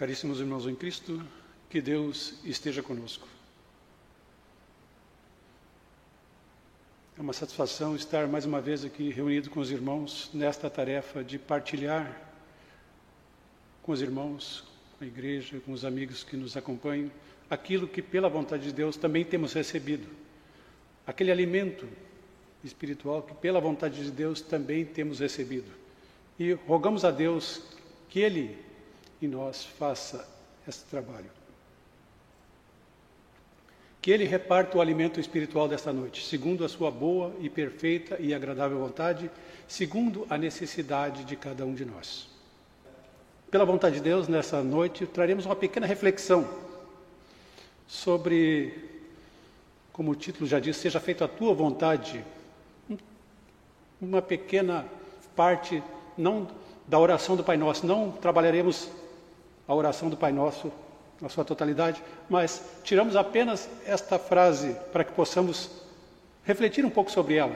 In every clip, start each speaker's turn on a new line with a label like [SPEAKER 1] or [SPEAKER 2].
[SPEAKER 1] Caríssimos irmãos em Cristo, que Deus esteja conosco. É uma satisfação estar mais uma vez aqui reunido com os irmãos nesta tarefa de partilhar com os irmãos, com a igreja, com os amigos que nos acompanham, aquilo que, pela vontade de Deus, também temos recebido. Aquele alimento espiritual que, pela vontade de Deus, também temos recebido. E rogamos a Deus que Ele em nós faça esse trabalho. Que Ele reparta o alimento espiritual desta noite, segundo a sua boa e perfeita e agradável vontade, segundo a necessidade de cada um de nós. Pela vontade de Deus, nessa noite, traremos uma pequena reflexão sobre, como o título já diz, seja feita a tua vontade. Uma pequena parte, não da oração do Pai Nosso, não trabalharemos a oração do Pai Nosso na sua totalidade, mas tiramos apenas esta frase para que possamos refletir um pouco sobre ela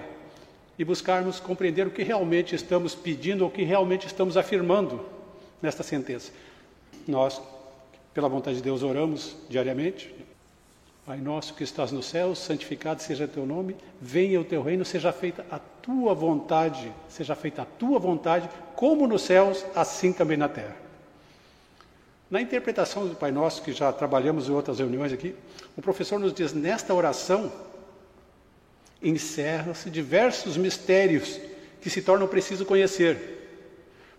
[SPEAKER 1] e buscarmos compreender o que realmente estamos pedindo ou o que realmente estamos afirmando nesta sentença. Nós, pela vontade de Deus, oramos diariamente. Pai nosso que estás no céu, santificado seja teu nome, venha o teu reino, seja feita a tua vontade, seja feita a tua vontade, como nos céus, assim também na terra. Na interpretação do Pai Nosso, que já trabalhamos em outras reuniões aqui, o professor nos diz: nesta oração encerram-se diversos mistérios que se tornam preciso conhecer.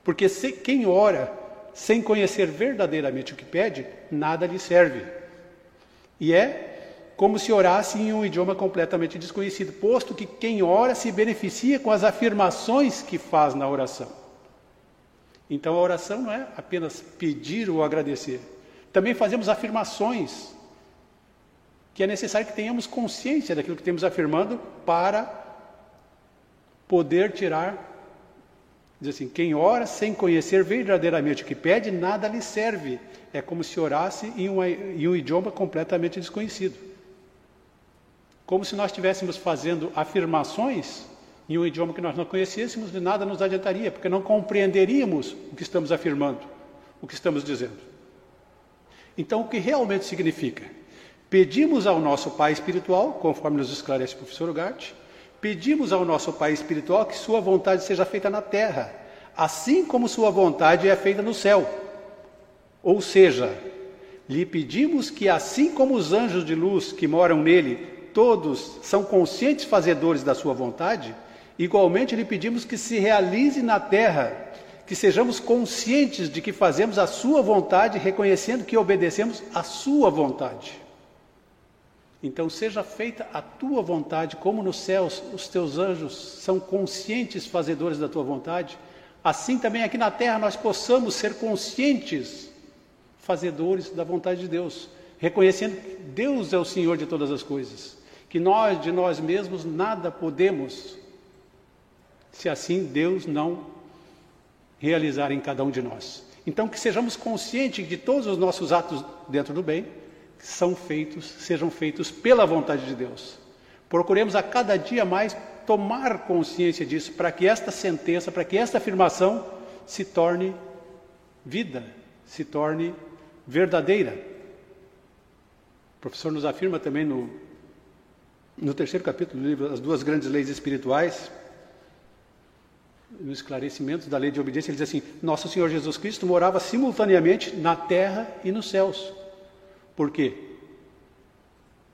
[SPEAKER 1] Porque se, quem ora sem conhecer verdadeiramente o que pede, nada lhe serve. E é como se orasse em um idioma completamente desconhecido, posto que quem ora se beneficia com as afirmações que faz na oração. Então a oração não é apenas pedir ou agradecer. Também fazemos afirmações que é necessário que tenhamos consciência daquilo que temos afirmando para poder tirar Diz assim: quem ora sem conhecer verdadeiramente o que pede, nada lhe serve. É como se orasse em, uma, em, um idioma completamente desconhecido. Como se nós estivéssemos fazendo afirmações em um idioma que nós não conhecêssemos, de nada nos adiantaria, porque não compreenderíamos o que estamos afirmando, o que estamos dizendo. Então, o que realmente significa? Pedimos ao nosso Pai espiritual, conforme nos esclarece o professor Ugarte, pedimos ao nosso Pai espiritual que Sua vontade seja feita na terra, assim como Sua vontade é feita no céu. Ou seja, lhe pedimos que, assim como os anjos de luz que moram nele, todos são conscientes fazedores da Sua vontade, Igualmente, lhe pedimos que se realize na terra, que sejamos conscientes de que fazemos a Sua vontade, reconhecendo que obedecemos a Sua vontade. Então, seja feita a tua vontade, como nos céus os teus anjos são conscientes fazedores da tua vontade, assim também aqui na terra nós possamos ser conscientes fazedores da vontade de Deus, reconhecendo que Deus é o Senhor de todas as coisas, que nós de nós mesmos nada podemos se assim Deus não realizar em cada um de nós. Então, que sejamos conscientes de todos os nossos atos dentro do bem são feitos, sejam feitos pela vontade de Deus. Procuremos a cada dia mais tomar consciência disso, para que esta sentença, para que esta afirmação se torne vida, se torne verdadeira. O professor nos afirma também no, no terceiro capítulo do livro As Duas Grandes Leis Espirituais, no esclarecimento da lei de obediência, ele diz assim: Nosso Senhor Jesus Cristo morava simultaneamente na terra e nos céus. Por quê?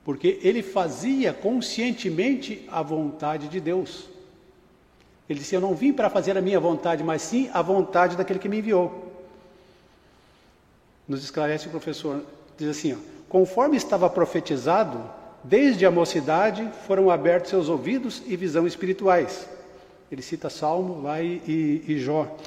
[SPEAKER 1] Porque ele fazia conscientemente a vontade de Deus. Ele disse: Eu não vim para fazer a minha vontade, mas sim a vontade daquele que me enviou. Nos esclarece o professor, diz assim: ó, Conforme estava profetizado, desde a mocidade foram abertos seus ouvidos e visão espirituais ele cita Salmo lá e, e, e Jó.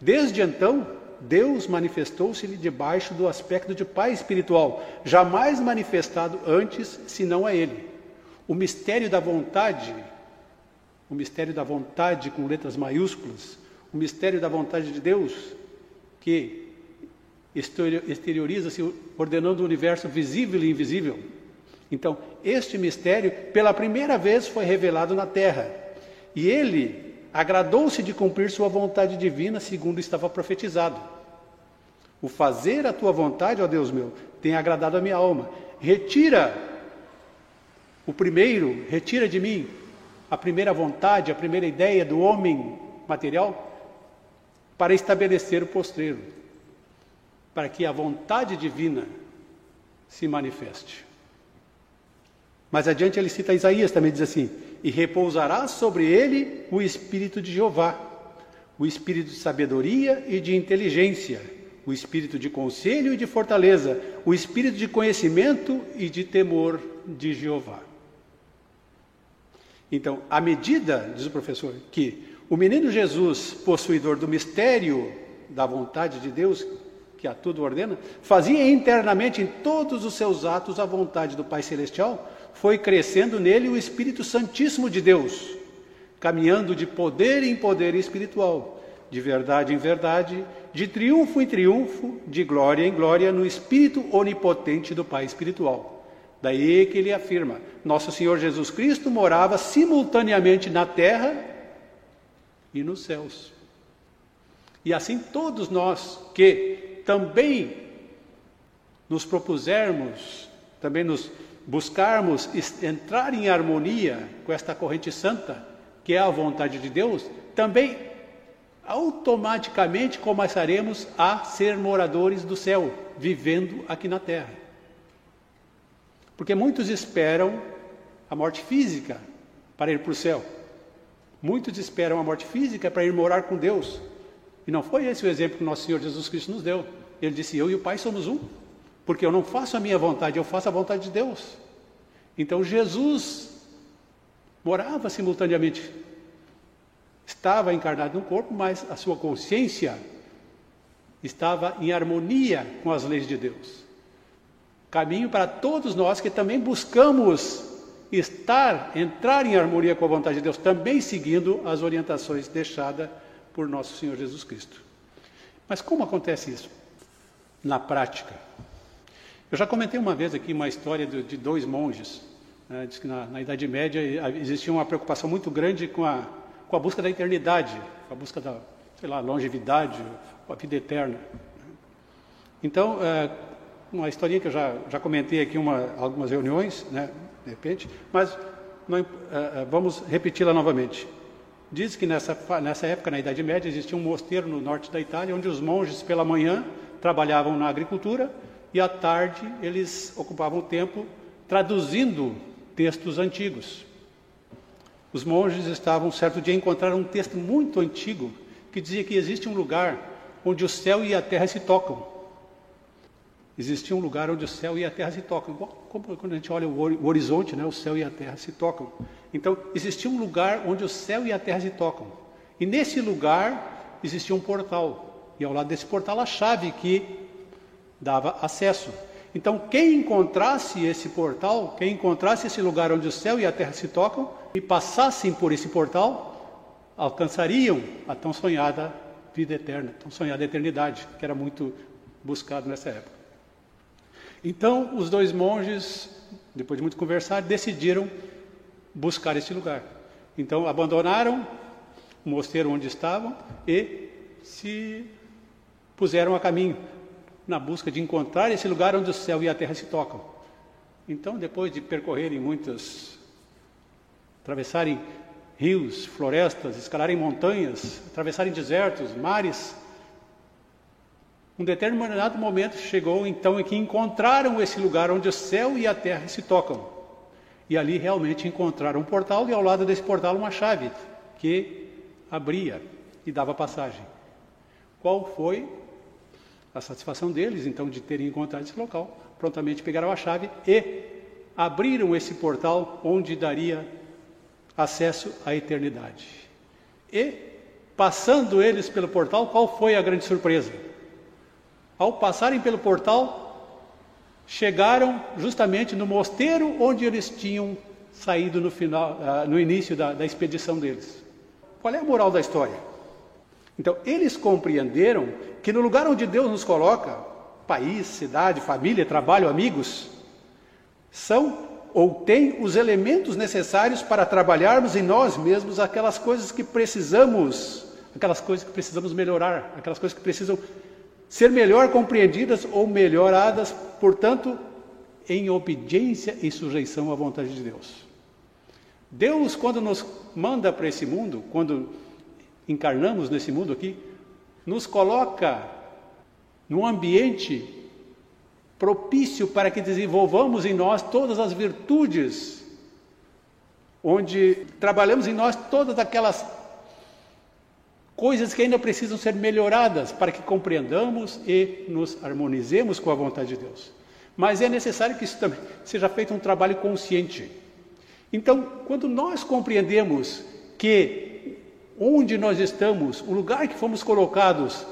[SPEAKER 1] Desde então, Deus manifestou-se-lhe debaixo do aspecto de Pai espiritual, jamais manifestado antes, senão a Ele. O mistério da vontade, o mistério da vontade com letras maiúsculas, o mistério da vontade de Deus, que exterioriza-se ordenando o universo visível e invisível. Então, este mistério, pela primeira vez, foi revelado na terra. E ele agradou-se de cumprir sua vontade divina, segundo estava profetizado. O fazer a tua vontade, ó Deus meu, tem agradado a minha alma. Retira o primeiro, retira de mim a primeira vontade, a primeira ideia do homem material, para estabelecer o postreiro, para que a vontade divina se manifeste. Mais adiante ele cita Isaías, também diz assim: E repousará sobre ele o espírito de Jeová, o espírito de sabedoria e de inteligência, o espírito de conselho e de fortaleza, o espírito de conhecimento e de temor de Jeová. Então, à medida, diz o professor, que o menino Jesus, possuidor do mistério da vontade de Deus, que a tudo ordena, fazia internamente em todos os seus atos a vontade do Pai Celestial, foi crescendo nele o Espírito Santíssimo de Deus, caminhando de poder em poder espiritual, de verdade em verdade, de triunfo em triunfo, de glória em glória, no Espírito onipotente do Pai espiritual. Daí que ele afirma: Nosso Senhor Jesus Cristo morava simultaneamente na terra e nos céus. E assim todos nós que também nos propusermos, também nos buscarmos entrar em harmonia com esta corrente santa, que é a vontade de Deus, também automaticamente começaremos a ser moradores do céu, vivendo aqui na terra. Porque muitos esperam a morte física para ir para o céu. Muitos esperam a morte física para ir morar com Deus. E não foi esse o exemplo que nosso Senhor Jesus Cristo nos deu. Ele disse: Eu e o Pai somos um. Porque eu não faço a minha vontade, eu faço a vontade de Deus. Então Jesus morava simultaneamente. Estava encarnado no corpo, mas a sua consciência estava em harmonia com as leis de Deus caminho para todos nós que também buscamos estar, entrar em harmonia com a vontade de Deus, também seguindo as orientações deixadas por nosso Senhor Jesus Cristo. Mas como acontece isso? Na prática. Eu já comentei uma vez aqui uma história de, de dois monges. Né? Diz que na, na, Idade Média existia uma preocupação muito grande com a, com a busca da eternidade, com a busca da, sei lá, longevidade, a vida eterna. Então, é, uma historinha que eu já, já comentei aqui uma, algumas reuniões, né, de repente, mas não, uh, vamos repeti-la novamente. Diz que nessa, nessa época, na Idade Média, existia um mosteiro no norte da Itália, onde os monges, pela manhã, trabalhavam na agricultura e à tarde eles ocupavam o tempo traduzindo textos antigos. Os monges estavam, certo dia, encontraram um texto muito antigo que dizia que existe um lugar onde o céu e a terra se tocam existia um lugar onde o céu e a terra se tocam. Como quando a gente olha o horizonte, né, o céu e a terra se tocam. Então, existia um lugar onde o céu e a terra se tocam. E nesse lugar existia um portal. E ao lado desse portal a chave que dava acesso. Então, quem encontrasse esse portal, quem encontrasse esse lugar onde o céu e a terra se tocam e passassem por esse portal, alcançariam a tão sonhada vida eterna, tão sonhada eternidade, que era muito buscado nessa época. Então, os dois monges, depois de muito conversar, decidiram buscar esse lugar. Então, abandonaram o mosteiro onde estavam e se puseram a caminho na busca de encontrar esse lugar onde o céu e a terra se tocam. Então, depois de percorrerem muitas, atravessarem rios, florestas, escalarem montanhas, atravessarem desertos, mares, um determinado momento chegou então em que encontraram esse lugar onde o céu e a terra se tocam. E ali realmente encontraram um portal e ao lado desse portal uma chave que abria e dava passagem. Qual foi a satisfação deles então de terem encontrado esse local? Prontamente pegaram a chave e abriram esse portal onde daria acesso à eternidade. E passando eles pelo portal, qual foi a grande surpresa? ao passarem pelo portal, chegaram justamente no mosteiro onde eles tinham saído no, final, ah, no início da, da expedição deles. Qual é a moral da história? Então, eles compreenderam que no lugar onde Deus nos coloca, país, cidade, família, trabalho, amigos, são ou têm os elementos necessários para trabalharmos em nós mesmos aquelas coisas que precisamos, aquelas coisas que precisamos melhorar, aquelas coisas que precisam ser melhor compreendidas ou melhoradas, portanto, em obediência e sujeição à vontade de Deus. Deus, quando nos manda para esse mundo, quando encarnamos nesse mundo aqui, nos coloca num ambiente propício para que desenvolvamos em nós todas as virtudes, onde trabalhamos em nós todas aquelas coisas que ainda precisam ser melhoradas para que compreendamos e nos harmonizemos com a vontade de Deus. Mas é necessário que isso também seja feito um trabalho consciente. Então, quando nós compreendemos que onde nós estamos, o lugar que fomos colocados,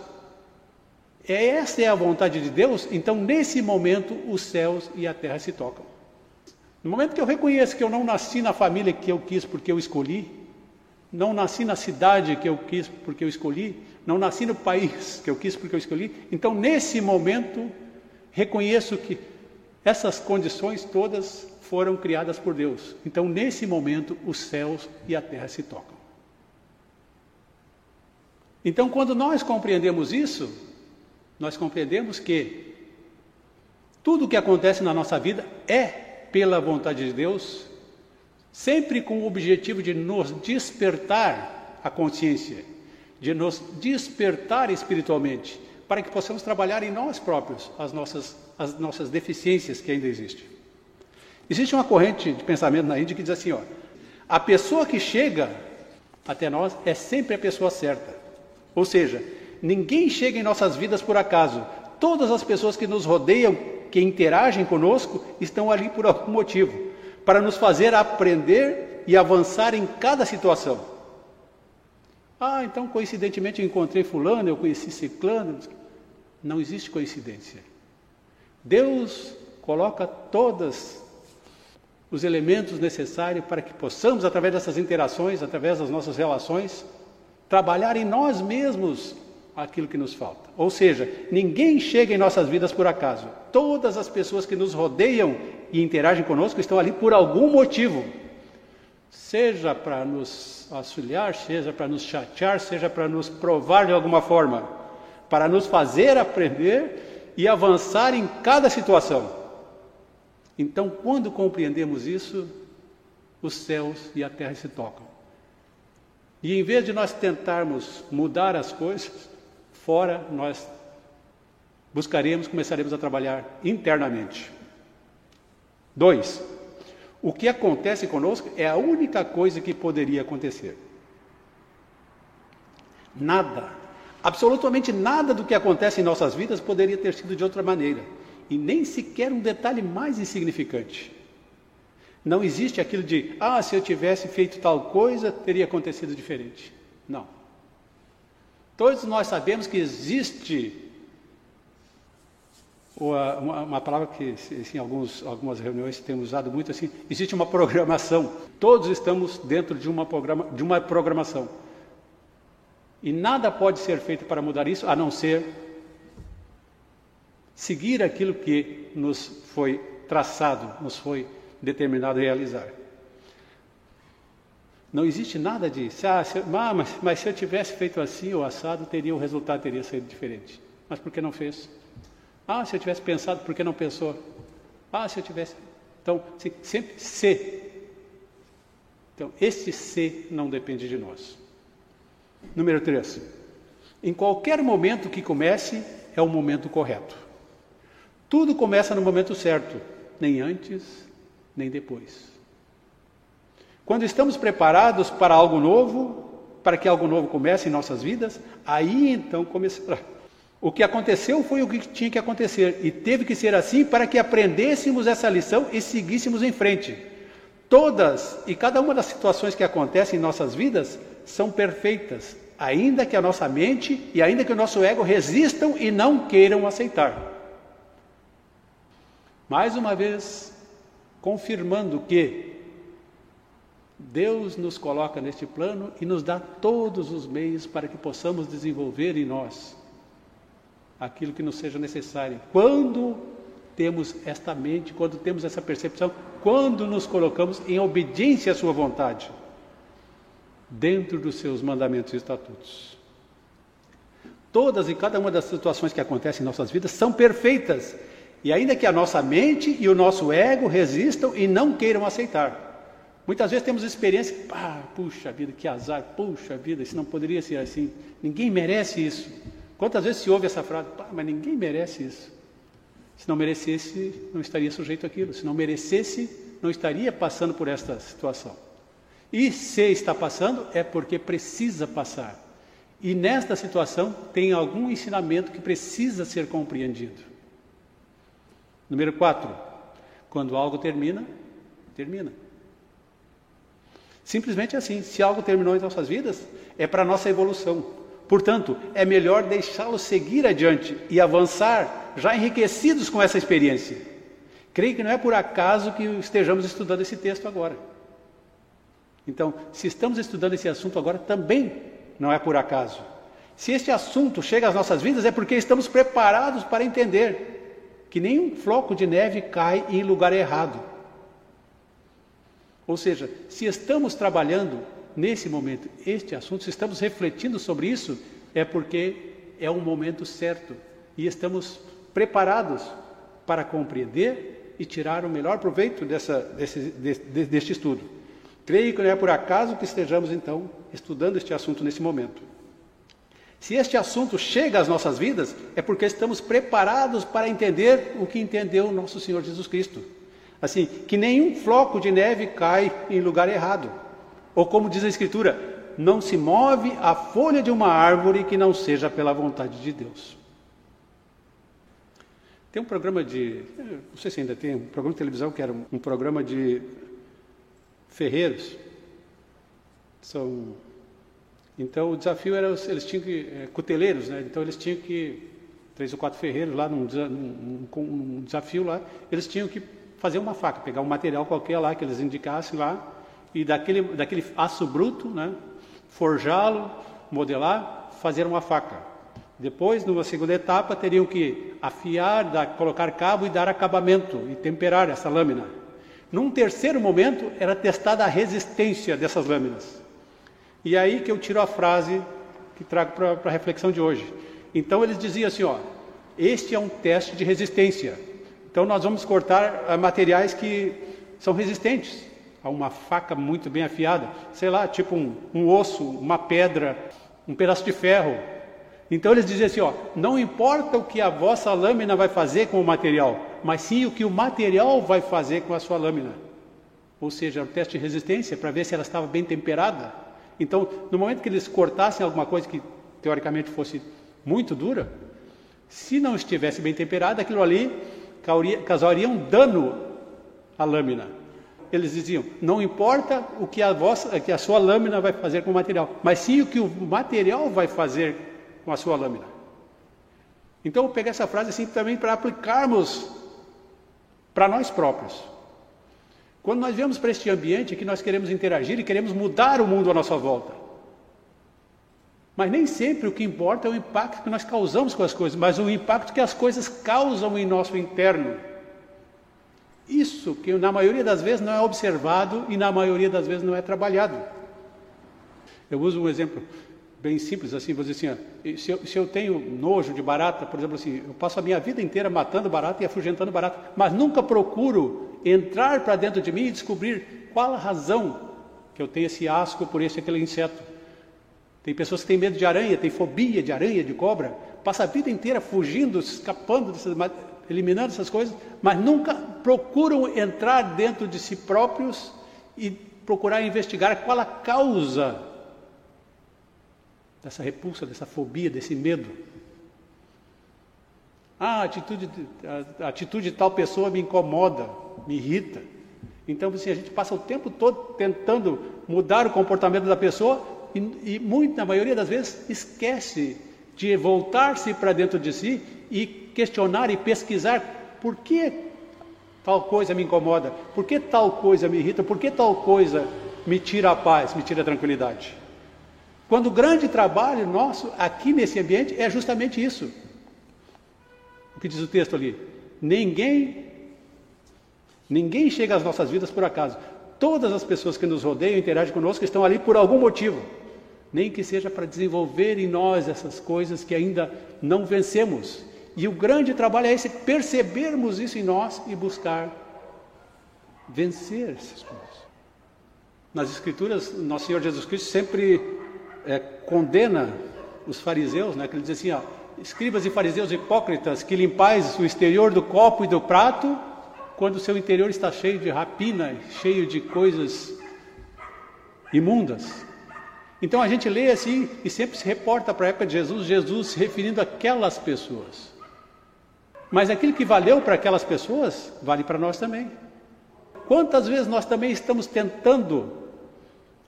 [SPEAKER 1] é essa é a vontade de Deus, então nesse momento os céus e a terra se tocam. No momento que eu reconheço que eu não nasci na família que eu quis porque eu escolhi, não nasci na cidade que eu quis porque eu escolhi, não nasci no país que eu quis porque eu escolhi, então nesse momento reconheço que essas condições todas foram criadas por Deus. Então, nesse momento, os céus e a terra se tocam. Então, quando nós compreendemos isso, nós compreendemos que tudo o que acontece na nossa vida é pela vontade de Deus, sempre com o objetivo de nos despertar a consciência, de nos despertar espiritualmente, para que possamos trabalhar em nós próprios as nossas, as nossas deficiências que ainda existem. Existe uma corrente de pensamento na Índia que diz assim: ó, a pessoa que chega até nós é sempre a pessoa certa. Ou seja, ninguém chega em nossas vidas por acaso. Todas as pessoas que nos rodeiam, que interagem conosco, estão ali por algum motivo para nos fazer aprender e avançar em cada situação. Ah, então coincidentemente eu encontrei Fulano, eu conheci Ciclano. Não existe coincidência. Deus coloca todos os elementos necessários para que possamos, através dessas interações, através das nossas relações, trabalhar em nós mesmos aquilo que nos falta. Ou seja, ninguém chega em nossas vidas por acaso. Todas as pessoas que nos rodeiam e interagem conosco estão ali por algum motivo. Seja para nos auxiliar, seja para nos chatear, seja para nos provar de alguma forma para nos fazer aprender e avançar em cada situação. Então, quando compreendemos isso, os céus e a terra se tocam. E em vez de nós tentarmos mudar as coisas, fora nós buscaremos, começaremos a trabalhar internamente. Dois, o que acontece conosco é a única coisa que poderia acontecer. Nada Absolutamente nada do que acontece em nossas vidas poderia ter sido de outra maneira, e nem sequer um detalhe mais insignificante. Não existe aquilo de, ah, se eu tivesse feito tal coisa, teria acontecido diferente. Não. Todos nós sabemos que existe uma, palavra que em alguns, algumas reuniões temos usado muito assim, existe uma programação. Todos estamos dentro de uma, programa, de uma programação. E nada pode ser feito para mudar isso a não ser seguir aquilo que nos foi traçado, nos foi determinado a realizar. Não existe nada disso. Ah, se, ah mas, mas, se eu tivesse feito assim ou assado, teria o resultado teria sido diferente. Mas por que não fez? Ah, se eu tivesse pensado, por que não pensou? Ah, se eu tivesse. Então, sempre se. Então, esse se não depende de nós. Número 3. Em qualquer momento que comece, é o momento correto. Tudo começa no momento certo, nem antes, nem depois. Quando estamos preparados para algo novo, para que algo novo comece em nossas vidas, aí então começará. O que aconteceu foi o que tinha que acontecer e teve que ser assim para que aprendêssemos essa lição e seguíssemos em frente. Todas e cada uma das situações que acontecem em nossas vidas são perfeitas, ainda que a nossa mente e ainda que o nosso ego resistam e não queiram aceitar. Mais uma vez, confirmando que Deus nos coloca neste plano e nos dá todos os meios para que possamos desenvolver em nós aquilo que nos seja necessário. Quando temos esta mente, quando temos essa percepção, quando nos colocamos em obediência à Sua vontade dentro dos seus mandamentos e estatutos. Todas e cada uma das situações que acontecem em nossas vidas são perfeitas. E ainda que a nossa mente e o nosso ego resistam e não queiram aceitar. Muitas vezes temos experiência, ah, puxa vida, que azar, puxa vida, isso não poderia ser assim. Ninguém merece isso. Quantas vezes se ouve essa frase, ah, mas ninguém merece isso. Se não merecesse, não estaria sujeito àquilo. Se não merecesse, não estaria passando por esta situação. E se está passando, é porque precisa passar. E nesta situação tem algum ensinamento que precisa ser compreendido. Número 4. Quando algo termina, termina. Simplesmente assim. Se algo terminou em nossas vidas, é para a nossa evolução. Portanto, é melhor deixá-lo seguir adiante e avançar, já enriquecidos com essa experiência. Creio que não é por acaso que estejamos estudando esse texto agora. Então, se estamos estudando esse assunto agora, também não é por acaso. Se este assunto chega às nossas vidas, é porque estamos preparados para entender que nenhum floco de neve cai em lugar errado. Ou seja, se estamos trabalhando nesse momento este assunto, se estamos refletindo sobre isso, é porque é um momento certo e estamos preparados para compreender e tirar o melhor proveito dessa, desse, de, deste estudo. Creio que não é por acaso que estejamos então estudando este assunto nesse momento. Se este assunto chega às nossas vidas, é porque estamos preparados para entender o que entendeu nosso Senhor Jesus Cristo. Assim, que nenhum floco de neve cai em lugar errado. Ou como diz a Escritura, não se move a folha de uma árvore que não seja pela vontade de Deus. Tem um programa de, não sei se ainda tem, um programa de televisão que era um programa de ferreiros. São, então o desafio era, eles tinham que, é, cuteleiros, né? Então eles tinham que, três ou quatro ferreiros lá num, num, num desafio lá, eles tinham que fazer uma faca, pegar um material qualquer lá que eles indicassem lá e daquele, daquele aço bruto, né, forjá-lo, modelar, fazer uma faca. Depois, numa segunda etapa, teriam que afiar, dar, colocar cabo e dar acabamento e temperar essa lâmina. Num terceiro momento, era testada a resistência dessas lâminas. E aí que eu tiro a frase que trago para a reflexão de hoje. Então eles diziam assim, ó, este é um teste de resistência. Então nós vamos cortar uh, materiais que são resistentes a uma faca muito bem afiada, sei lá, tipo um, um osso, uma pedra, um pedaço de ferro. Então eles diziam assim: ó, não importa o que a vossa lâmina vai fazer com o material, mas sim o que o material vai fazer com a sua lâmina. Ou seja, o teste de resistência para ver se ela estava bem temperada. Então, no momento que eles cortassem alguma coisa que teoricamente fosse muito dura, se não estivesse bem temperada, aquilo ali causaria um dano à lâmina. Eles diziam: não importa o que a, vossa, que a sua lâmina vai fazer com o material, mas sim o que o material vai fazer com a sua lâmina. Então eu peguei essa frase assim também para aplicarmos para nós próprios. Quando nós viemos para este ambiente que nós queremos interagir e queremos mudar o mundo à nossa volta, mas nem sempre o que importa é o impacto que nós causamos com as coisas, mas o impacto que as coisas causam em nosso interno. Isso que na maioria das vezes não é observado e na maioria das vezes não é trabalhado. Eu uso um exemplo bem simples assim, vou dizer assim, se, eu, se eu tenho nojo de barata, por exemplo assim, eu passo a minha vida inteira matando barata e afugentando barata, mas nunca procuro entrar para dentro de mim e descobrir qual a razão que eu tenho esse asco por esse aquele inseto. Tem pessoas que têm medo de aranha, têm fobia de aranha, de cobra, passa a vida inteira fugindo, escapando, eliminando essas coisas, mas nunca procuram entrar dentro de si próprios e procurar investigar qual a causa dessa repulsa, dessa fobia, desse medo. Ah, a atitude, a atitude de tal pessoa me incomoda, me irrita. Então, assim, a gente passa o tempo todo tentando mudar o comportamento da pessoa e, e muito, na maioria das vezes, esquece de voltar-se para dentro de si e questionar e pesquisar por que tal coisa me incomoda, por que tal coisa me irrita, por que tal coisa me tira a paz, me tira a tranquilidade. Quando o grande trabalho nosso aqui nesse ambiente é justamente isso. O que diz o texto ali? Ninguém ninguém chega às nossas vidas por acaso. Todas as pessoas que nos rodeiam, interagem conosco, estão ali por algum motivo. nem que seja para desenvolver em nós essas coisas que ainda não vencemos. E o grande trabalho é esse, percebermos isso em nós e buscar vencer essas coisas. Nas Escrituras, nosso Senhor Jesus Cristo sempre é, condena os fariseus, né, que ele diz assim, ó, escribas e fariseus hipócritas, que limpais o exterior do copo e do prato, quando o seu interior está cheio de rapina, cheio de coisas imundas. Então a gente lê assim e sempre se reporta para a época de Jesus, Jesus se referindo àquelas pessoas. Mas aquilo que valeu para aquelas pessoas, vale para nós também. Quantas vezes nós também estamos tentando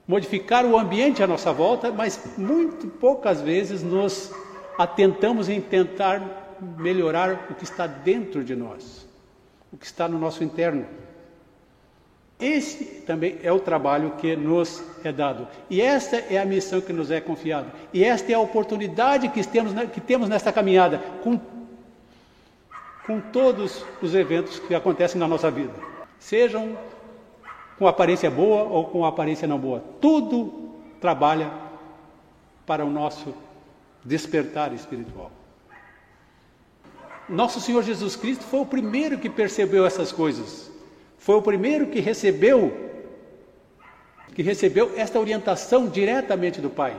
[SPEAKER 1] modificar o ambiente à nossa volta, mas muito poucas vezes nos atentamos em tentar melhorar o que está dentro de nós, o que está no nosso interno. Esse também é o trabalho que nos é dado. E esta é a missão que nos é confiada. E esta é a oportunidade que temos, que temos nesta caminhada, com, com todos os eventos que acontecem na nossa vida. Sejam com aparência boa ou com aparência não boa. Tudo trabalha para o nosso despertar espiritual. Nosso Senhor Jesus Cristo foi o primeiro que percebeu essas coisas foi o primeiro que recebeu que recebeu esta orientação diretamente do Pai.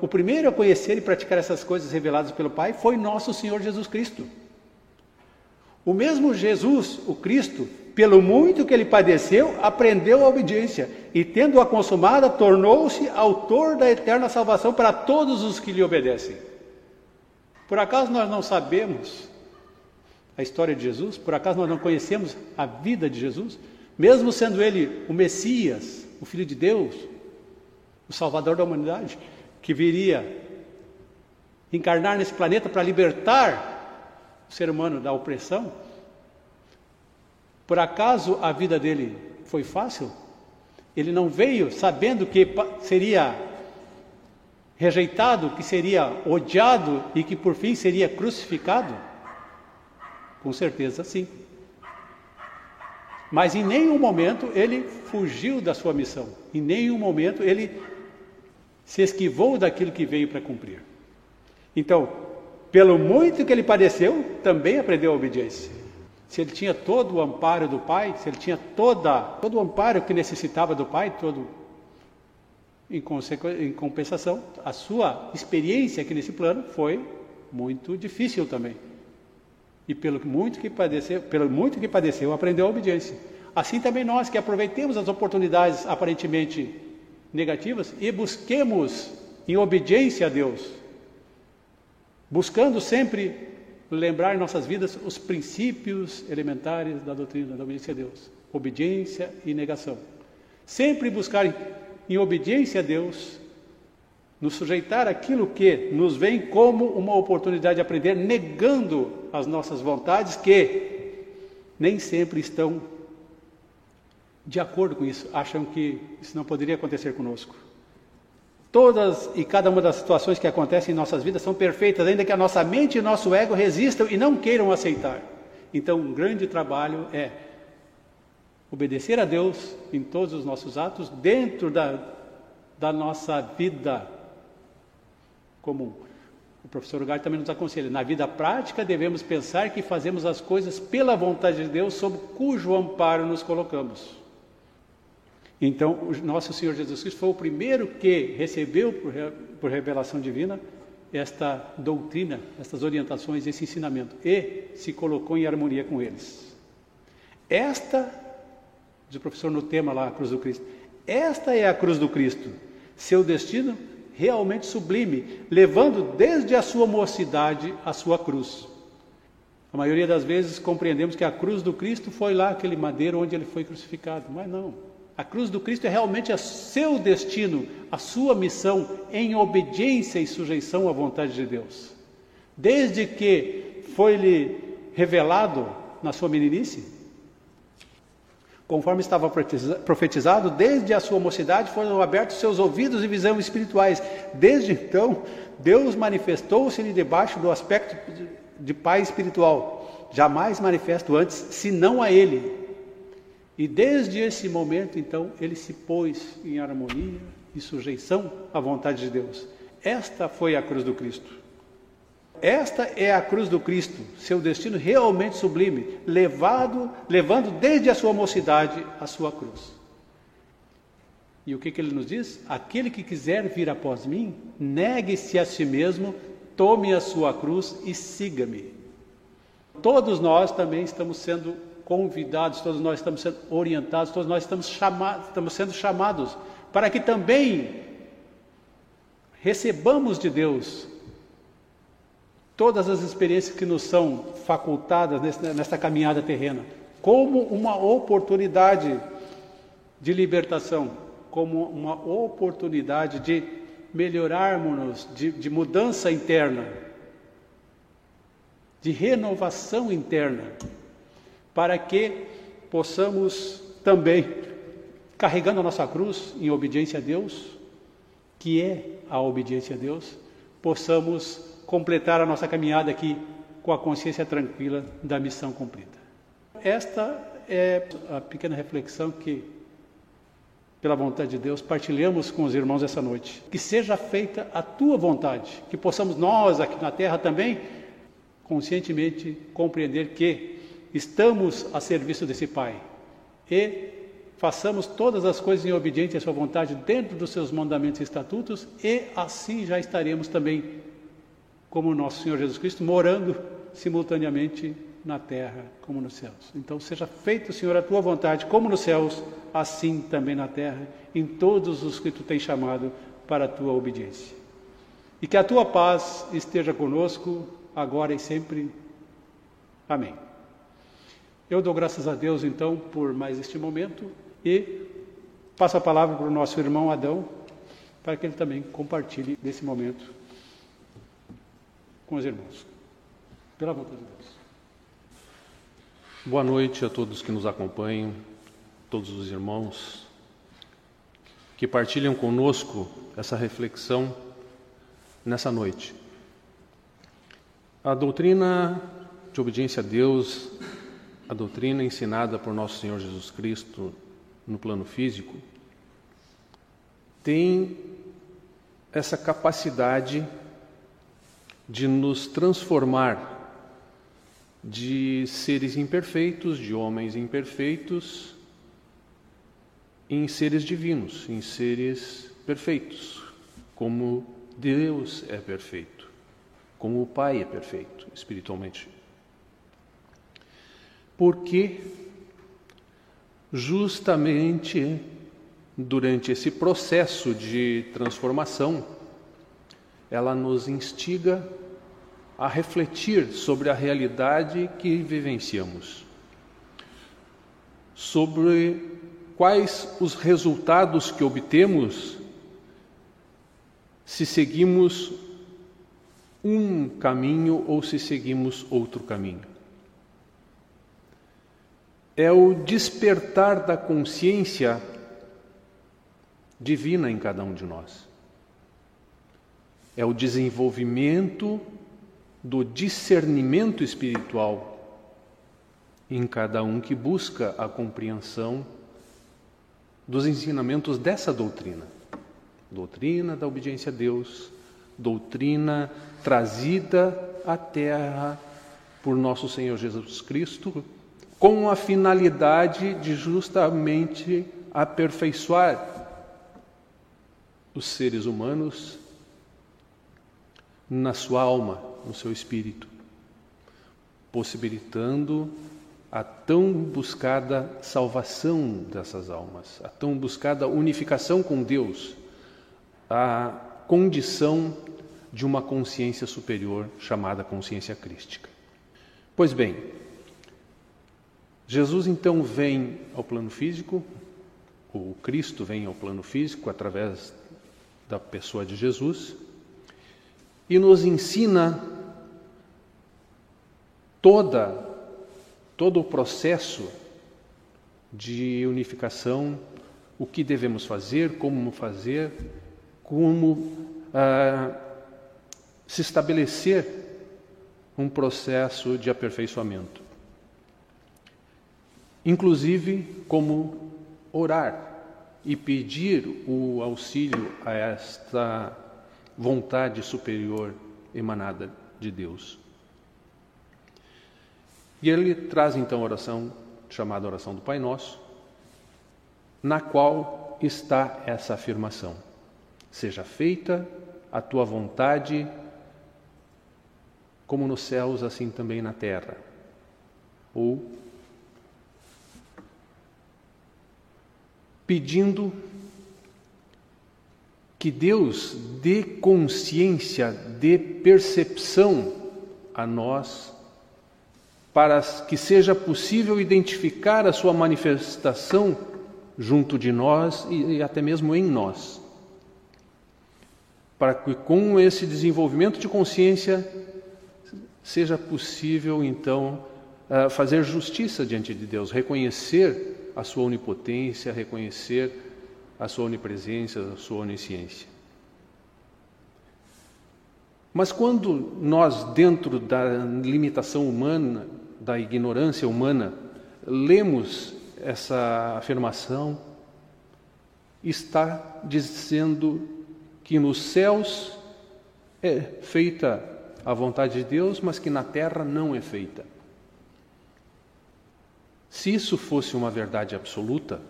[SPEAKER 1] O primeiro a conhecer e praticar essas coisas reveladas pelo Pai foi nosso Senhor Jesus Cristo. O mesmo Jesus, o Cristo, pelo muito que ele padeceu, aprendeu a obediência e, tendo-a consumada, tornou-se autor da eterna salvação para todos os que lhe obedecem. Por acaso nós não sabemos a história de Jesus? Por acaso nós não conhecemos a vida de Jesus? Mesmo sendo ele o Messias, o Filho de Deus, o Salvador da humanidade, que viria encarnar nesse planeta para libertar o ser humano da opressão, por acaso a vida dele foi fácil? Ele não veio sabendo que seria rejeitado, que seria odiado e que por fim seria crucificado? Com certeza sim. Mas em nenhum momento ele fugiu da sua missão, em nenhum momento ele se esquivou daquilo que veio para cumprir. Então, pelo muito que ele padeceu, também aprendeu a obediência. Se ele tinha todo o amparo do Pai, se ele tinha toda, todo o amparo que necessitava do Pai, todo em, em compensação, a sua experiência aqui nesse plano foi muito difícil também. E pelo muito que padeceu, pelo muito que padeceu, aprendeu a obediência. Assim também nós que aproveitemos as oportunidades aparentemente negativas e busquemos em obediência a Deus, buscando sempre lembrar em nossas vidas os princípios elementares da doutrina da obediência a Deus, obediência e negação. Sempre buscar em obediência a Deus nos sujeitar aquilo que nos vem como uma oportunidade de aprender, negando as nossas vontades que nem sempre estão de acordo com isso, acham que isso não poderia acontecer conosco. Todas e cada uma das situações que acontecem em nossas vidas são perfeitas, ainda que a nossa mente e nosso ego resistam e não queiram aceitar. Então, um grande trabalho é obedecer a Deus em todos os nossos atos, dentro da, da nossa vida comum. O professor Ugarte também nos aconselha: na vida prática devemos pensar que fazemos as coisas pela vontade de Deus, sob cujo amparo nos colocamos. Então, o nosso Senhor Jesus Cristo foi o primeiro que recebeu por, por revelação divina esta doutrina, estas orientações, esse ensinamento e se colocou em harmonia com eles. Esta, diz o professor no tema lá, a cruz do Cristo, esta é a cruz do Cristo. Seu destino realmente sublime, levando desde a sua mocidade a sua cruz. A maioria das vezes compreendemos que a cruz do Cristo foi lá aquele madeiro onde ele foi crucificado, mas não. A cruz do Cristo é realmente o seu destino, a sua missão em obediência e sujeição à vontade de Deus. Desde que foi-lhe revelado na sua meninice, Conforme estava profetizado, desde a sua mocidade foram abertos seus ouvidos e visão espirituais. Desde então, Deus manifestou-se-lhe debaixo do aspecto de pai espiritual, jamais manifesto antes, senão a ele. E desde esse momento, então, ele se pôs em harmonia e sujeição à vontade de Deus. Esta foi a cruz do Cristo. Esta é a cruz do Cristo, seu destino realmente sublime, levado, levando desde a sua mocidade a sua cruz. E o que, que ele nos diz? Aquele que quiser vir após mim, negue-se a si mesmo, tome a sua cruz e siga-me. Todos nós também estamos sendo convidados, todos nós estamos sendo orientados, todos nós estamos, chamados, estamos sendo chamados para que também recebamos de Deus todas as experiências que nos são facultadas nesta caminhada terrena, como uma oportunidade de libertação, como uma oportunidade de melhorarmos, de, de mudança interna, de renovação interna, para que possamos também, carregando a nossa cruz em obediência a Deus, que é a obediência a Deus, possamos completar a nossa caminhada aqui com a consciência tranquila da missão cumprida. Esta é a pequena reflexão que, pela vontade de Deus, partilhamos com os irmãos essa noite. Que seja feita a tua vontade, que possamos nós aqui na terra também conscientemente compreender que estamos a serviço desse Pai e façamos todas as coisas em obediência à sua vontade dentro dos seus mandamentos e estatutos e assim já estaremos também como nosso Senhor Jesus Cristo morando simultaneamente na terra como nos céus. Então seja feito, Senhor, a tua vontade como nos céus, assim também na terra, em todos os que tu tens chamado para a tua obediência. E que a tua paz esteja conosco agora e sempre. Amém. Eu dou graças a Deus então por mais este momento e passo a palavra para o nosso irmão Adão para que ele também compartilhe desse momento com os irmãos. Pela vontade de Deus.
[SPEAKER 2] Boa noite a todos que nos acompanham, todos os irmãos que partilham conosco essa reflexão nessa noite. A doutrina de obediência a Deus, a doutrina ensinada por nosso Senhor Jesus Cristo no plano físico, tem essa capacidade de nos transformar de seres imperfeitos, de homens imperfeitos, em seres divinos, em seres perfeitos, como Deus é perfeito como o Pai é perfeito espiritualmente. Porque justamente durante esse processo de transformação, ela nos instiga a refletir sobre a realidade que vivenciamos, sobre quais os resultados que obtemos se seguimos um caminho ou se seguimos outro caminho. É o despertar da consciência divina em cada um de nós. É o desenvolvimento do discernimento espiritual em cada um que busca a compreensão dos ensinamentos dessa doutrina. Doutrina da obediência a Deus, doutrina trazida à terra por nosso Senhor Jesus Cristo, com a finalidade de justamente aperfeiçoar os seres humanos na sua alma, no seu espírito, possibilitando a tão buscada salvação dessas almas, a tão buscada unificação com Deus, a condição de uma consciência superior chamada consciência crística. Pois bem, Jesus então vem ao plano físico, o Cristo vem ao plano físico através da pessoa de Jesus e nos ensina toda todo o processo de unificação, o que devemos fazer, como fazer, como ah, se estabelecer um processo de aperfeiçoamento. Inclusive como orar e pedir o auxílio a esta vontade superior emanada de Deus. E ele traz então a oração chamada oração do Pai Nosso, na qual está essa afirmação: Seja feita a tua vontade, como nos céus, assim também na terra. Ou pedindo que Deus dê consciência, dê percepção a nós, para que seja possível identificar a Sua manifestação junto de nós e, até mesmo em nós. Para que com esse desenvolvimento de consciência seja possível então ah, fazer justiça diante de Deus, reconhecer a Sua onipotência, reconhecer a sua onipresença, a sua onisciência. Mas quando nós, dentro da limitação humana, da ignorância humana, lemos essa afirmação, está dizendo que nos céus é feita a vontade de Deus, mas que na terra não é feita. Se isso fosse uma verdade absoluta,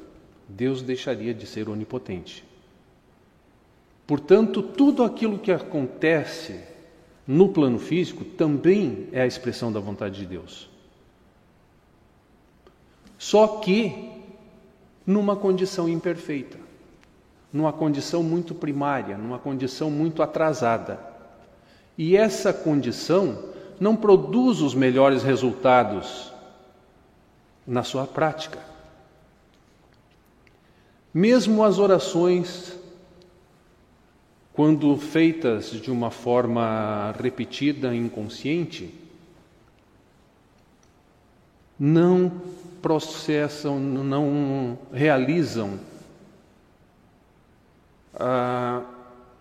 [SPEAKER 2] Deus deixaria de ser onipotente. Portanto, tudo aquilo que acontece no plano físico também é a expressão da vontade de Deus. Só que numa condição imperfeita, numa condição muito primária, numa condição muito atrasada. E essa condição não produz os melhores resultados na sua prática. Mesmo as orações, quando feitas de uma forma repetida, inconsciente, não processam, não realizam ah,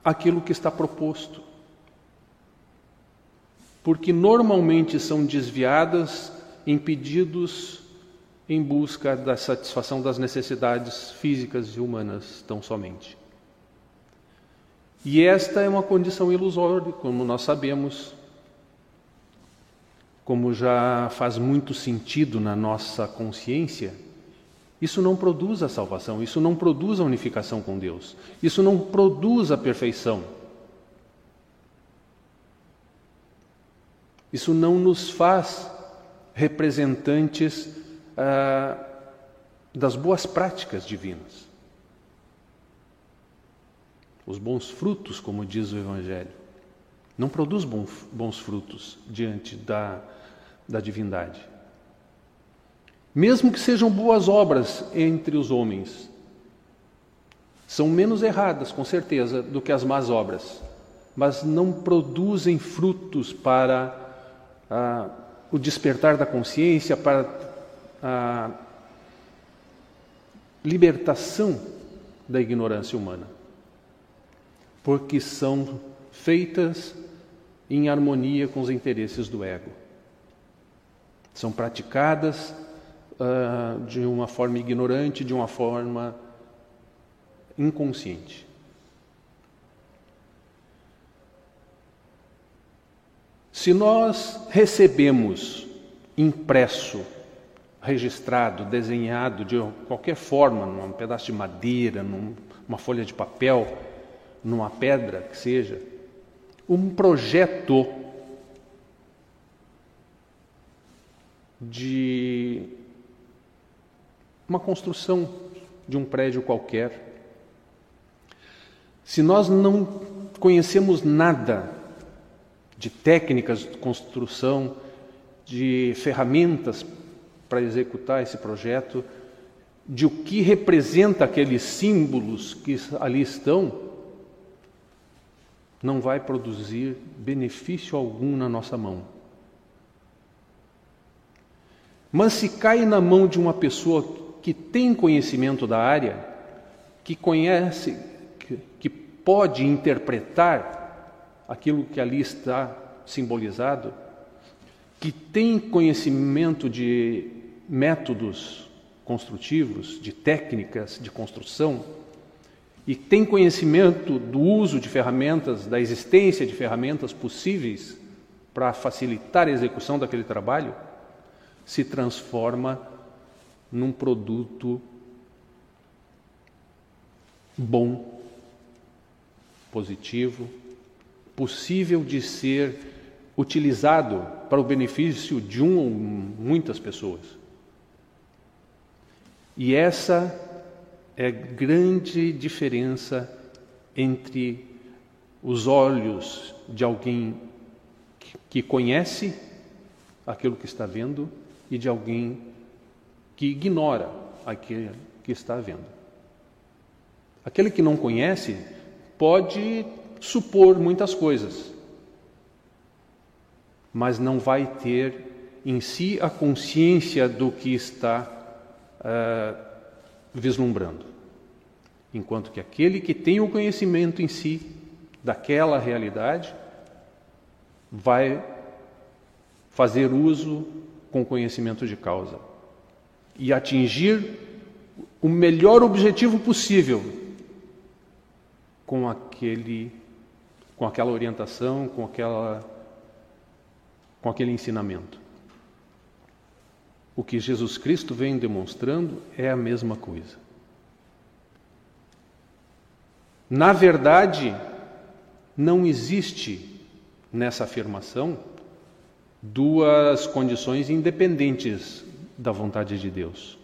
[SPEAKER 2] aquilo que está proposto. Porque normalmente são desviadas em pedidos em busca da satisfação das necessidades físicas e humanas tão somente. E esta é uma condição ilusória, como nós sabemos, como já faz muito sentido na nossa consciência, isso não produz a salvação, isso não produz a unificação com Deus, isso não produz a perfeição. Isso não nos faz representantes ah, das boas práticas divinas. Os bons frutos, como diz o Evangelho, não produz bons, frutos diante da, da divindade. Mesmo que sejam boas obras entre os homens, são menos erradas, com certeza, do que as más obras, mas não produzem frutos para ah, o despertar da consciência, para a libertação da ignorância humana, porque são feitas em harmonia com os interesses do ego. São praticadas uh, de uma forma ignorante, de uma forma inconsciente. Se nós recebemos impresso registrado, desenhado de qualquer forma, num pedaço de madeira, numa folha de papel, numa pedra que seja, um projeto de uma construção de um prédio qualquer. Se nós não conhecemos nada de técnicas de construção, de ferramentas para executar esse projeto, de o que representa aqueles símbolos que ali estão, não vai produzir benefício algum na nossa mão. Mas se cai na mão de uma pessoa que tem conhecimento da área, que conhece, que, que pode interpretar aquilo que ali está simbolizado, que tem conhecimento de métodos construtivos, de técnicas de construção, e tem conhecimento do uso de ferramentas, da existência de ferramentas possíveis para facilitar a execução daquele trabalho, se transforma num produto bom, positivo, possível de ser utilizado para o benefício de um ou muitas pessoas. E essa é a grande diferença entre os olhos de alguém que conhece aquilo que está vendo e de alguém que ignora aquilo que está vendo. Aquele que não conhece pode supor muitas coisas, mas não vai ter em si a consciência do que está uh, vislumbrando. Enquanto que aquele que tem o conhecimento em si daquela realidade vai fazer uso com conhecimento de causa e atingir o melhor objetivo possível com aquele com aquela orientação, com aquela com aquele ensinamento. O que Jesus Cristo vem demonstrando é a mesma coisa. Na verdade, não existe nessa afirmação duas condições independentes da vontade de Deus.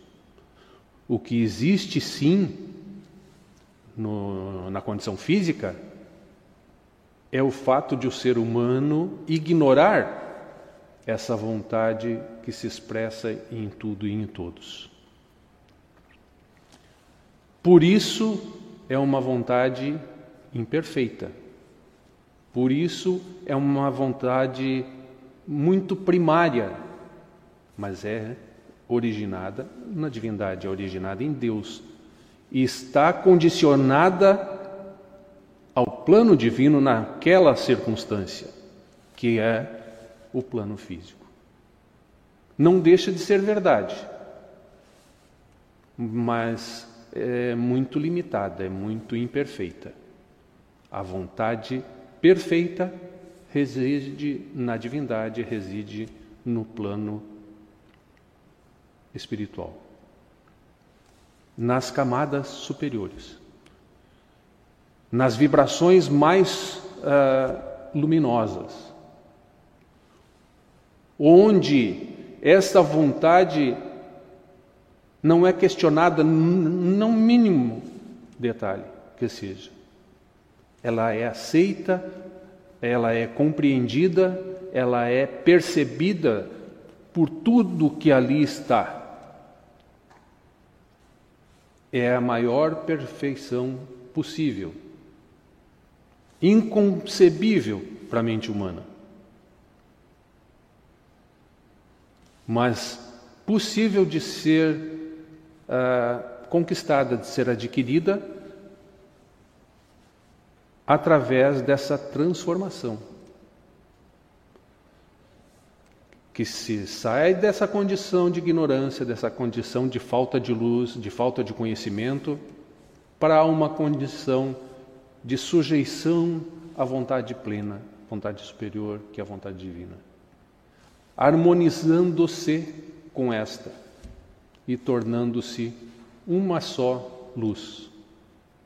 [SPEAKER 2] O que existe sim no, na condição física é o fato de o ser humano ignorar essa vontade que se expressa em tudo e em todos. Por isso é uma vontade imperfeita. Por isso é uma vontade muito primária, mas é originada na divindade, é originada em Deus e está condicionada ao plano divino naquela circunstância, que é o plano físico. Não deixa de ser verdade, mas é muito limitada, é muito imperfeita. A vontade perfeita reside na divindade, reside no plano espiritual, nas camadas superiores, nas vibrações mais uh, luminosas onde esta vontade não é questionada, não mínimo detalhe que seja. Ela é aceita, ela é compreendida, ela é percebida por tudo que ali está. É a maior perfeição possível, inconcebível para a mente humana. Mas possível de ser uh, conquistada, de ser adquirida através dessa transformação. Que se sai dessa condição de ignorância, dessa condição de falta de luz, de falta de conhecimento, para uma condição de sujeição à vontade plena, vontade superior, que é a vontade divina harmonizando-se com esta e tornando-se uma só luz,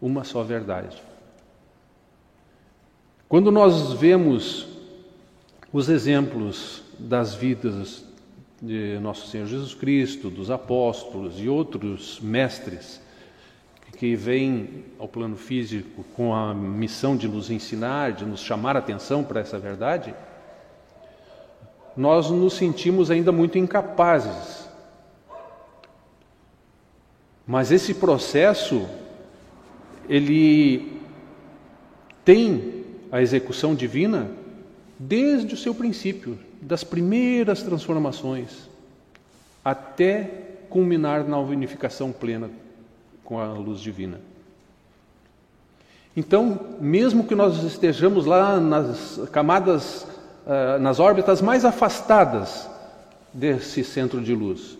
[SPEAKER 2] uma só verdade. Quando nós vemos os exemplos das vidas de nosso Senhor Jesus Cristo, dos apóstolos e outros mestres que vêm ao plano físico com a missão de nos ensinar, de nos chamar a atenção para essa verdade, nós nos sentimos ainda muito incapazes. Mas esse processo, ele tem a execução divina desde o seu princípio, das primeiras transformações, até culminar na unificação plena com a luz divina. Então, mesmo que nós estejamos lá nas camadas uh, nas órbitas mais afastadas desse centro de luz.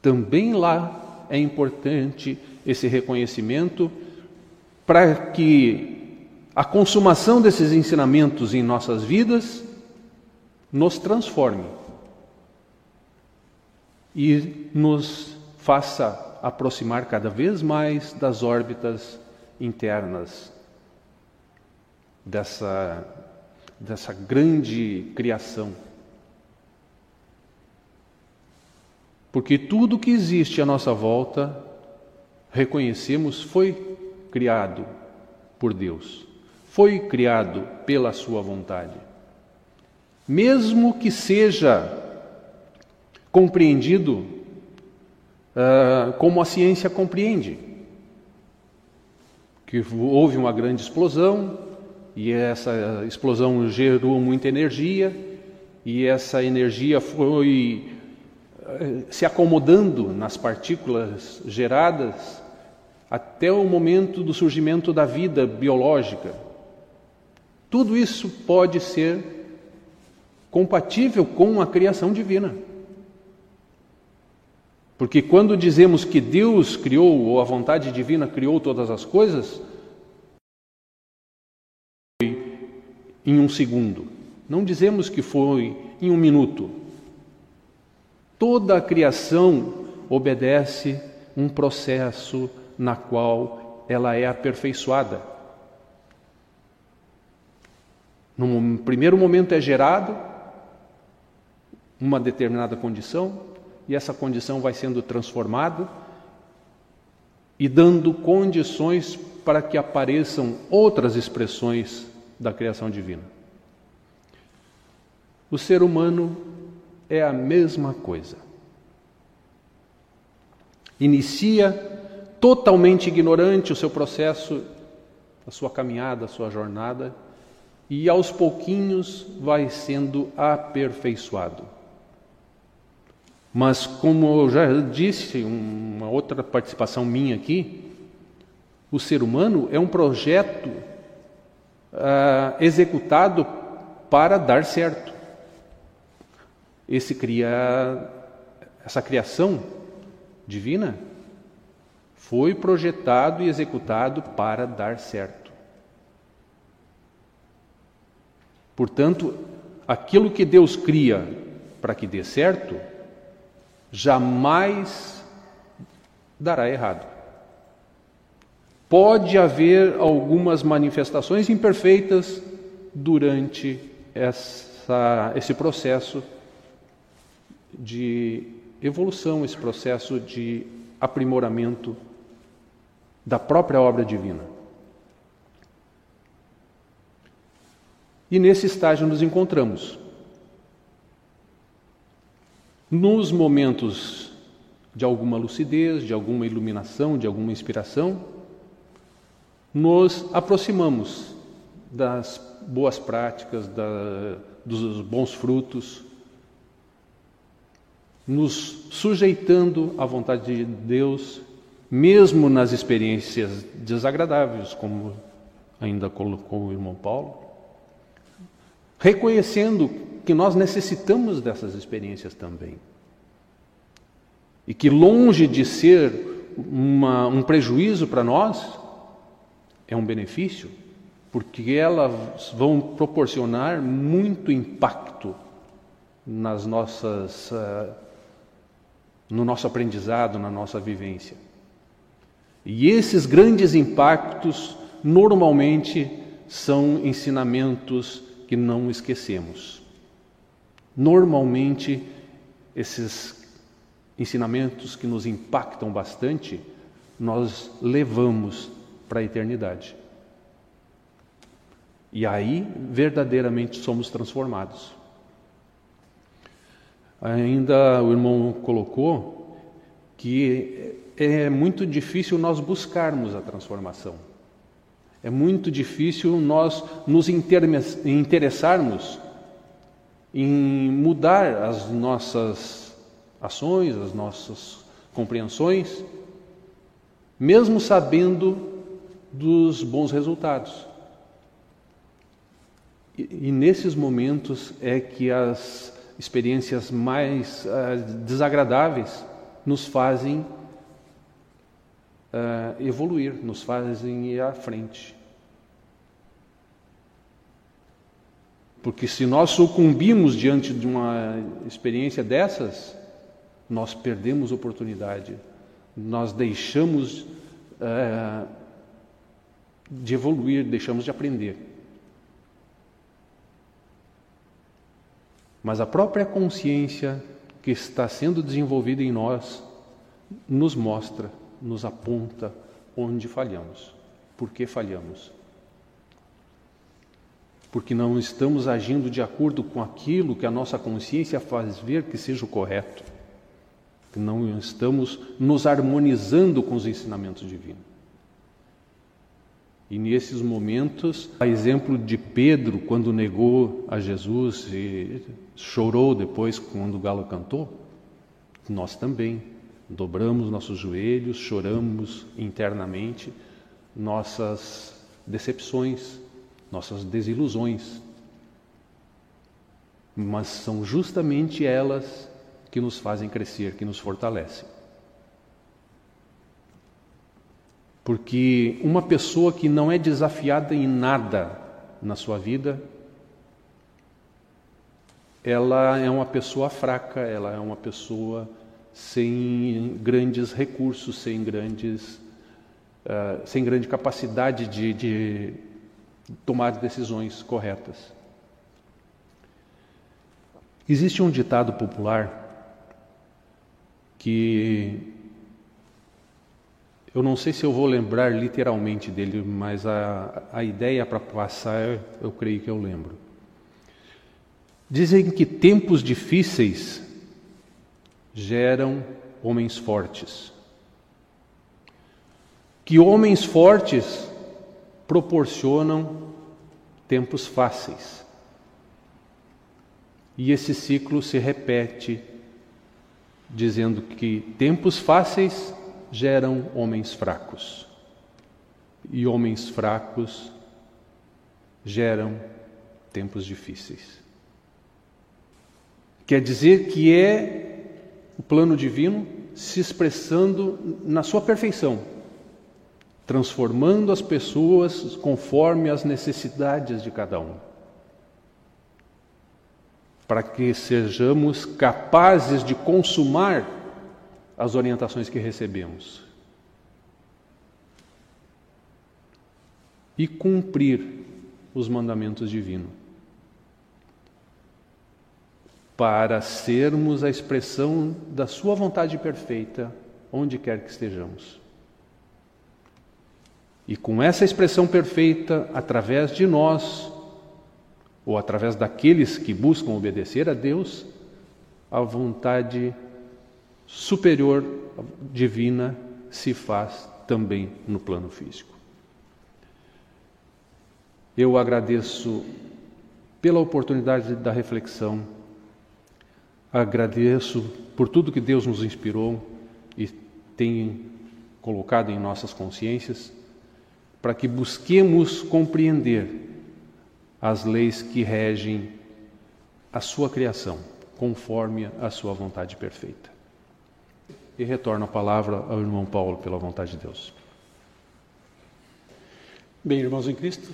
[SPEAKER 2] Também lá é importante esse reconhecimento para que a consumação desses ensinamentos em nossas vidas nos transforme e nos faça aproximar cada vez mais das órbitas internas dessa, dessa grande criação. Porque tudo que existe à nossa volta, reconhecemos, foi criado por Deus, foi criado pela Sua vontade. Mesmo que seja compreendido uh, como a ciência compreende, que houve uma grande explosão e essa explosão gerou muita energia e essa energia foi uh, se acomodando nas partículas geradas até o momento do surgimento da vida biológica. Tudo isso pode ser compatível com a criação divina. Porque quando dizemos que Deus criou, ou a vontade divina criou todas as coisas, em um segundo. Não dizemos que foi em um minuto. Toda a criação obedece um processo na qual ela é aperfeiçoada. No primeiro momento é gerado uma determinada condição, e essa condição vai sendo transformada e dando condições para que apareçam outras expressões da criação divina. O ser humano é a mesma coisa. Inicia totalmente ignorante o seu processo, a sua caminhada, a sua jornada, e aos pouquinhos vai sendo aperfeiçoado. Mas, como eu já disse, uma outra participação minha aqui, o ser humano é um projeto uh, executado para dar certo. Esse cria, essa criação divina foi projetado e executado para dar certo. Portanto, aquilo que Deus cria para que dê certo, jamais dará errado. Pode haver algumas manifestações imperfeitas durante essa, esse processo de evolução, esse processo de aprimoramento da própria obra divina. E nesse estágio nos encontramos. Nos momentos de alguma lucidez, de alguma iluminação, de alguma inspiração, nos aproximamos das boas práticas, da, dos bons frutos, nos sujeitando à vontade de Deus, mesmo nas experiências desagradáveis, como ainda colocou o irmão Paulo, reconhecendo que nós necessitamos dessas experiências também. E que, longe de ser uma, um prejuízo para nós, é um benefício, porque elas vão proporcionar muito impacto nas nossas, uh, no nosso aprendizado, na nossa vivência. E esses grandes impactos, normalmente, são ensinamentos que não esquecemos. Normalmente, esses ensinamentos que nos impactam bastante, nós levamos para a eternidade. E aí, verdadeiramente, somos transformados. Ainda o irmão colocou que é muito difícil nós buscarmos a transformação. É muito difícil nós nos interessarmos em mudar as nossas ações, as nossas compreensões, mesmo sabendo dos bons resultados. E, e nesses momentos é que as experiências mais uh, desagradáveis nos fazem uh, evoluir, nos fazem ir à frente. Porque se nós sucumbimos diante de uma experiência dessas, nós perdemos oportunidade, nós deixamos uh, de evoluir, deixamos de aprender. Mas a própria consciência que está sendo desenvolvida em nós nos mostra, nos aponta onde falhamos, por que falhamos. Porque não estamos agindo de acordo com aquilo que a nossa consciência faz ver que seja o correto. Não estamos nos harmonizando com os ensinamentos divinos. E nesses momentos, a exemplo de Pedro, quando negou a Jesus e chorou depois quando o galo cantou, nós também dobramos nossos joelhos, choramos internamente nossas decepções, nossas desilusões. Mas são justamente elas que nos fazem crescer, que nos fortalecem. Porque uma pessoa que não é desafiada em nada na sua vida, ela é uma pessoa fraca, ela é uma pessoa sem grandes recursos, sem grandes, uh, sem grande capacidade de, de tomar decisões corretas. Existe um ditado popular que eu não sei se eu vou lembrar literalmente dele, mas a, a ideia para passar eu creio que eu lembro. Dizem que tempos difíceis geram homens fortes. Que homens fortes proporcionam tempos fáceis. E esse ciclo se repete, dizendo que tempos fáceis geram homens fracos. E homens fracos geram tempos difíceis. Quer dizer que é o plano divino se expressando na sua perfeição, transformando as pessoas conforme as necessidades de cada um. Para que sejamos capazes de consumar as orientações que recebemos e cumprir os mandamentos divinos para sermos a expressão da Sua vontade perfeita onde quer que estejamos. E com essa expressão perfeita, através de nós, ou através daqueles que buscam obedecer a Deus, a vontade superior divina se faz também no plano físico. Eu agradeço pela oportunidade da reflexão, agradeço por tudo que Deus nos inspirou e tem colocado em nossas consciências, para que busquemos compreender as leis que regem a sua criação, conforme a sua vontade perfeita e retorno a palavra ao irmão Paulo, pela vontade de Deus.
[SPEAKER 1] Bem, irmãos em Cristo,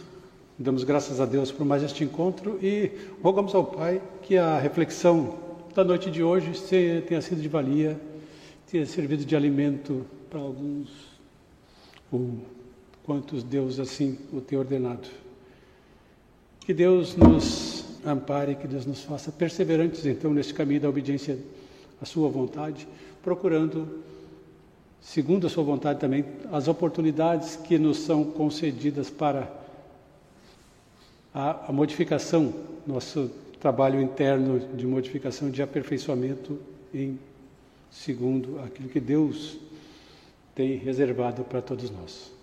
[SPEAKER 1] damos graças a Deus por mais este encontro e rogamos ao Pai que a reflexão da noite de hoje tenha sido de valia, tenha servido de alimento para alguns, ou quantos Deus assim o tem ordenado. Que Deus nos ampare, que Deus nos faça perseverantes então neste caminho da obediência à Sua vontade procurando, segundo a sua vontade também, as oportunidades que nos são concedidas para a, a modificação, nosso trabalho interno de modificação, de aperfeiçoamento em segundo aquilo que Deus tem reservado para todos nós.